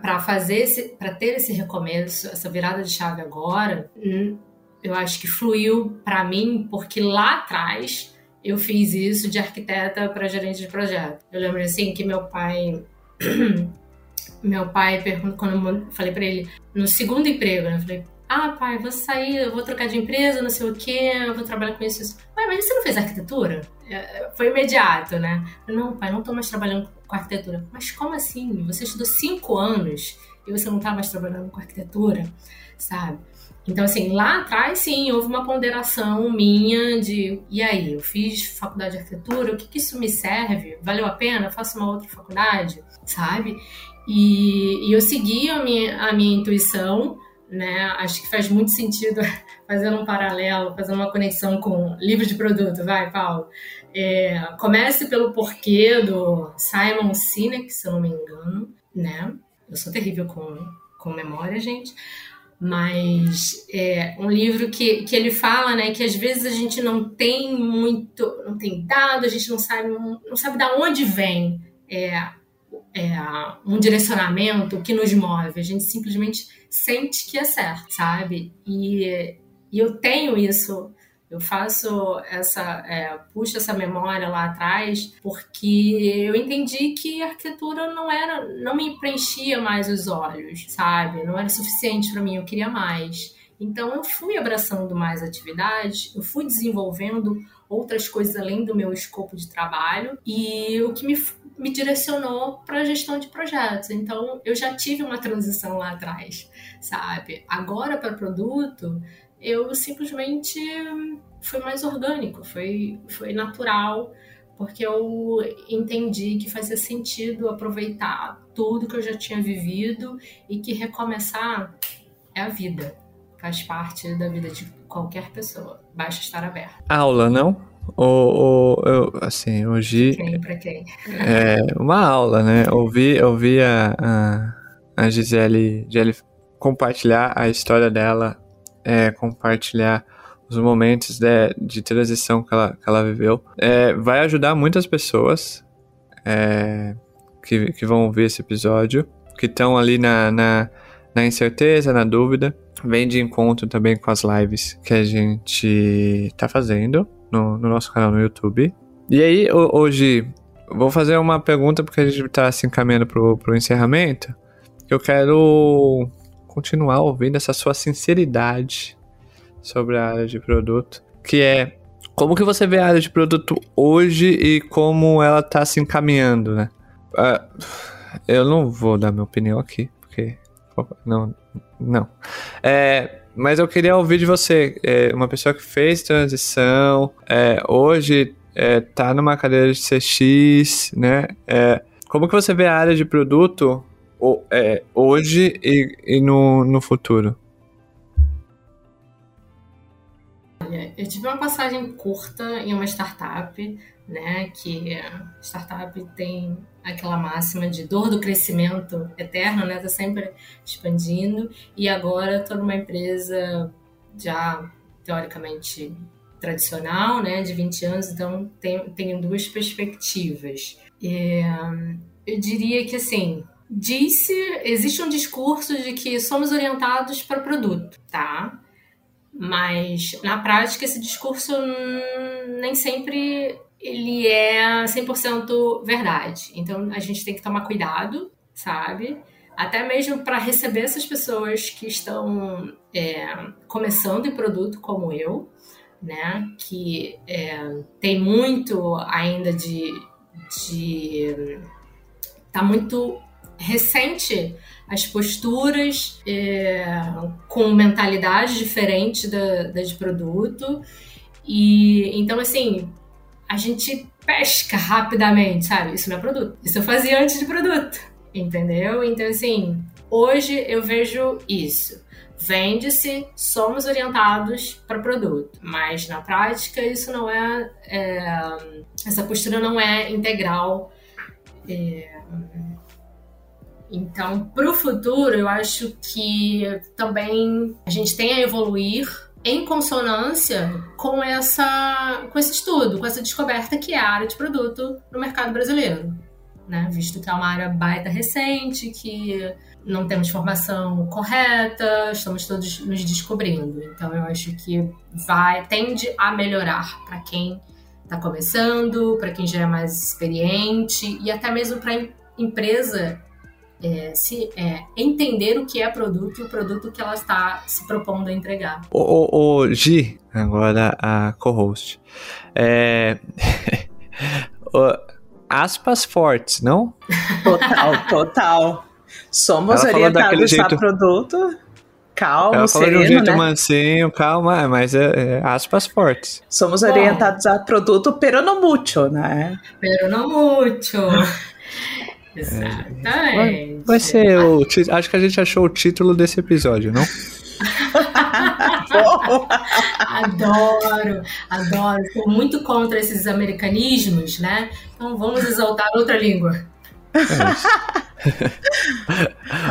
Para fazer esse, para ter esse recomeço, essa virada de chave agora, hum, eu acho que fluiu para mim porque lá atrás eu fiz isso de arquiteta para gerente de projeto. Eu lembro assim que meu pai (clears throat) meu pai perguntou quando eu falei para ele no segundo emprego, né? Eu falei: "Ah, pai, vou sair, eu vou trocar de empresa, não sei o quê, eu vou trabalhar com isso". Pai, mas você não fez arquitetura? É, foi imediato, né? Não, pai, não tô mais trabalhando com arquitetura. Mas como assim? Você estudou cinco anos e você não tá mais trabalhando com arquitetura, sabe? Então, assim, lá atrás, sim, houve uma ponderação minha de, e aí, eu fiz faculdade de arquitetura, o que, que isso me serve? Valeu a pena? Faço uma outra faculdade, sabe? E, e eu segui a minha, a minha intuição, né? Acho que faz muito sentido, (laughs) fazendo um paralelo, fazendo uma conexão com livro de produto, vai, Paulo. É, comece pelo porquê do Simon Sinek, se eu não me engano, né? Eu sou terrível com, com memória, gente mas é um livro que, que ele fala, né, que às vezes a gente não tem muito, não tem dado, a gente não sabe, não sabe da onde vem é, é, um direcionamento que nos move, a gente simplesmente sente que é certo, sabe? E, e eu tenho isso eu faço essa, é, puxo essa memória lá atrás porque eu entendi que a arquitetura não era, não me preenchia mais os olhos, sabe? Não era suficiente para mim, eu queria mais. Então eu fui abraçando mais atividades, eu fui desenvolvendo outras coisas além do meu escopo de trabalho e o que me, me direcionou para a gestão de projetos. Então eu já tive uma transição lá atrás, sabe? Agora para produto eu simplesmente foi mais orgânico, foi, foi natural, porque eu entendi que fazia sentido aproveitar tudo que eu já tinha vivido e que recomeçar é a vida, faz parte da vida de qualquer pessoa, basta estar aberto. Aula, não? Ou, ou eu, assim, hoje. Quem, pra quem? É uma aula, né? Ouvi, ouvi a, a, a Gisele, Gisele compartilhar a história dela é, compartilhar os momentos de, de transição que ela, que ela viveu. É, vai ajudar muitas pessoas é, que, que vão ouvir esse episódio, que estão ali na, na, na incerteza, na dúvida. Vem de encontro também com as lives que a gente tá fazendo no, no nosso canal no YouTube. E aí, hoje, vou fazer uma pergunta porque a gente tá se encaminhando pro, pro encerramento. Eu quero continuar ouvindo essa sua sinceridade sobre a área de produto, que é como que você vê a área de produto hoje e como ela tá se encaminhando, né? Uh, eu não vou dar minha opinião aqui, porque não, não. É, mas eu queria ouvir de você, é, uma pessoa que fez transição, é, hoje é, tá numa cadeira de CX, né? É, como que você vê a área de produto é, hoje e, e no, no futuro? eu tive uma passagem curta em uma startup, né? Que startup tem aquela máxima de dor do crescimento eterno, né? Tá sempre expandindo. E agora tô numa empresa já teoricamente tradicional, né? De 20 anos, então tenho, tenho duas perspectivas. E, eu diria que assim, disse, existe um discurso de que somos orientados para produto, tá? Mas na prática esse discurso nem sempre ele é 100% verdade. Então a gente tem que tomar cuidado, sabe? Até mesmo para receber essas pessoas que estão é, começando em produto como eu, né? Que é, tem muito ainda de, de tá muito recente as posturas é, com mentalidade diferente da, da de produto. E então, assim, a gente pesca rapidamente, sabe? Isso não é produto. Isso eu fazia antes de produto, entendeu? Então, assim, hoje eu vejo isso. Vende-se, somos orientados para produto, mas na prática isso não é, é essa postura não é integral. É, então, para o futuro, eu acho que também a gente tem a evoluir em consonância com essa com esse estudo, com essa descoberta que é a área de produto no mercado brasileiro, né? Visto que é uma área baita recente, que não temos formação correta, estamos todos nos descobrindo. Então eu acho que vai tende a melhorar para quem está começando, para quem já é mais experiente e até mesmo para empresa é, se, é, entender o que é produto e o produto que ela está se propondo a entregar. O, o, o Gi, agora a co-host, é... (laughs) aspas fortes, não? Total, total. Somos orientados a produto. Calma, Ela sereno, de um jeito né? mansinho, calma, mas é, é aspas fortes. Somos Bom, orientados a produto pero no mucho, né? Pero no mucho. (laughs) Exatamente. Vai, vai ser o. Acho que a gente achou o título desse episódio, não? adoro, adoro. Sou muito contra esses americanismos, né? Então vamos exaltar outra língua. É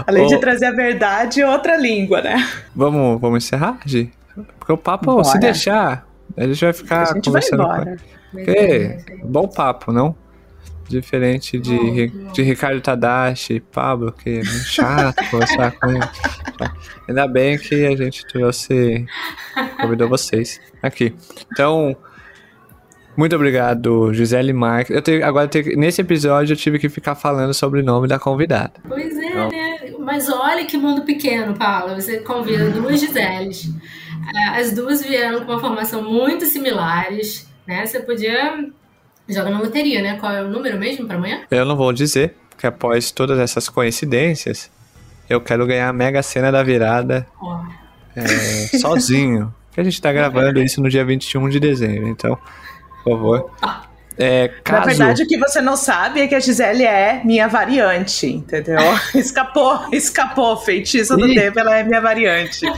Além de trazer a verdade, outra língua, né? Vamos, vamos encerrar, Gi? Porque o papo, Bora. se deixar, a gente vai ficar a gente conversando. Vai embora. Com... Okay. Bom papo, não? Diferente de, oh, de Ricardo Tadashi, Pablo, que é muito chato (laughs) conversar com ele. Ainda bem que a gente trouxe, convidou vocês aqui. Então, muito obrigado, Gisele Marques. Eu tenho, agora, nesse episódio, eu tive que ficar falando sobre o nome da convidada. Pois é, então, né? Mas olha que mundo pequeno, Paulo. Você convida duas Giseles. É, as duas vieram com uma formação muito similares, né? Você podia Joga na loteria, né? Qual é o número mesmo para amanhã? Eu não vou dizer, porque após todas essas coincidências, eu quero ganhar a mega cena da virada oh. é, (laughs) sozinho. Que a gente tá gravando isso no dia 21 de dezembro, então, por favor. Ah. É, caso... Na verdade, o que você não sabe é que a Gisele é minha variante, entendeu? (laughs) escapou, escapou, feitiço do tempo, ela é minha variante. (laughs)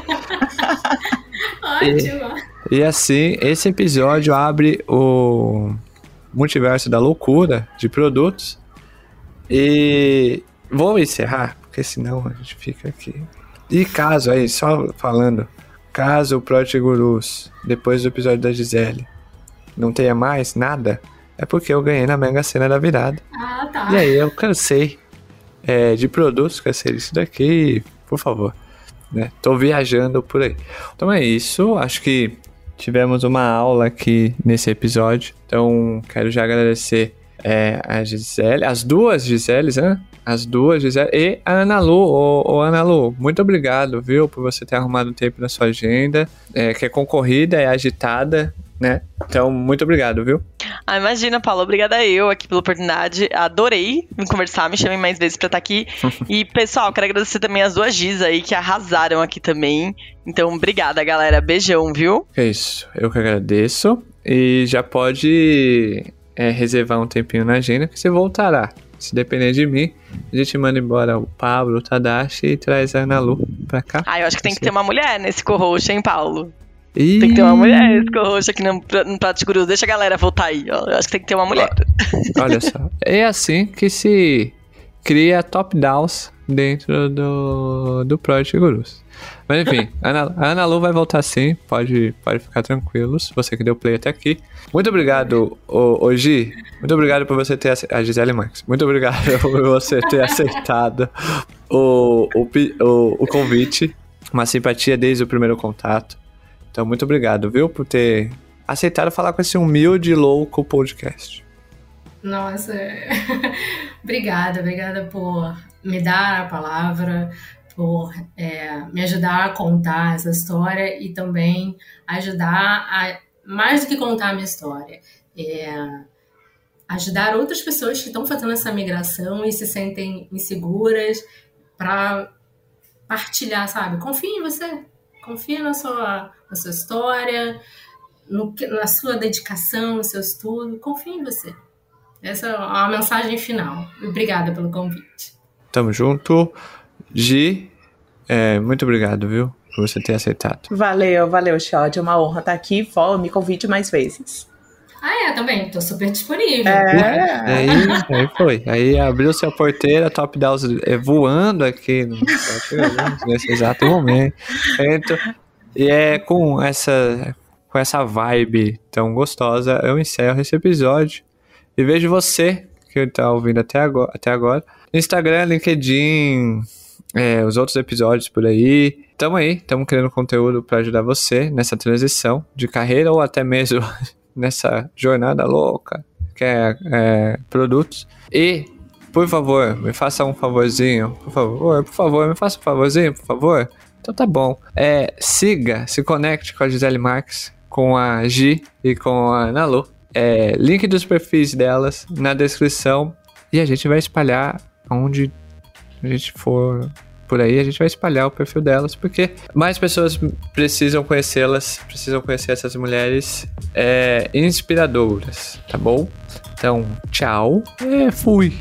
Ótimo. E, e assim, esse episódio abre o multiverso da loucura de produtos. E vou encerrar, porque senão a gente fica aqui. E caso aí, só falando, caso o Project Gurus, depois do episódio da Gisele, não tenha mais nada, é porque eu ganhei na Mega Sena da virada. Ah, tá. E aí eu cansei é, de produtos, cansei disso daqui, por favor. Né? Tô viajando por aí. Então é isso, acho que tivemos uma aula aqui nesse episódio. Então quero já agradecer é, a Gisele, as duas Giseles, né? As duas Gisele e a Ana Lu. Ô, ô, Ana Lu, muito obrigado, viu, por você ter arrumado tempo na sua agenda, é, que é concorrida, é agitada, né? Então, muito obrigado, viu? Ah, imagina, Paulo. Obrigada eu aqui pela oportunidade. Adorei me conversar. Me chamem mais vezes pra estar aqui. (laughs) e, pessoal, quero agradecer também as duas Giz aí que arrasaram aqui também. Então, obrigada, galera. Beijão, viu? É isso. Eu que agradeço. E já pode é, reservar um tempinho na agenda que você voltará. Se depender de mim, a gente manda embora o Pablo, o Tadashi e traz a Ana Lu pra cá. Ah, eu acho que tem que ter uma mulher nesse co-host, hein, Paulo? Tem que ter uma mulher roxa aqui no, no Prato de Gurus. Deixa a galera voltar aí. Eu acho que tem que ter uma mulher. Olha só. (laughs) É assim que se cria top-downs dentro do, do Project Gurus. Mas enfim, a (laughs) Ana, Ana Lu vai voltar sim. Pode, pode ficar tranquilos. Você que deu play até aqui. Muito obrigado, Oji. Muito obrigado por você ter a Gisele Marques. Muito obrigado (laughs) por você ter aceitado o, o, o, o convite. Uma simpatia desde o primeiro contato. Então, muito obrigado, viu, por ter aceitado falar com esse humilde louco podcast. Nossa, (laughs) obrigada, obrigada por me dar a palavra, por é, me ajudar a contar essa história e também ajudar a, mais do que contar a minha história, é, ajudar outras pessoas que estão fazendo essa migração e se sentem inseguras para partilhar, sabe? Confie em você, confie na sua na sua história, no, na sua dedicação, no seu estudo. Confie em você. Essa é a mensagem final. Obrigada pelo convite. Tamo junto. Gi, é, muito obrigado, viu? Por você ter aceitado. Valeu, valeu, Xod. É uma honra estar aqui. Me convide mais vezes. Ah, é, também. Tô super disponível. É. Aí, aí foi. Aí abriu-se a porteira, Top Downs é, voando aqui no, nesse exato momento. E é com essa, com essa vibe tão gostosa, eu encerro esse episódio. E vejo você que está ouvindo até agora, até agora. Instagram, LinkedIn, é, os outros episódios por aí. Tamo aí, tamo criando conteúdo para ajudar você nessa transição de carreira ou até mesmo nessa jornada louca que é, é produtos. E, por favor, me faça um favorzinho, por favor, por favor, me faça um favorzinho, por favor. Então tá bom. É, siga, se conecte com a Gisele Marques, com a Gi e com a Nalu. É, link dos perfis delas na descrição. E a gente vai espalhar onde a gente for por aí, a gente vai espalhar o perfil delas, porque mais pessoas precisam conhecê-las, precisam conhecer essas mulheres é, inspiradoras, tá bom? Então, tchau e fui!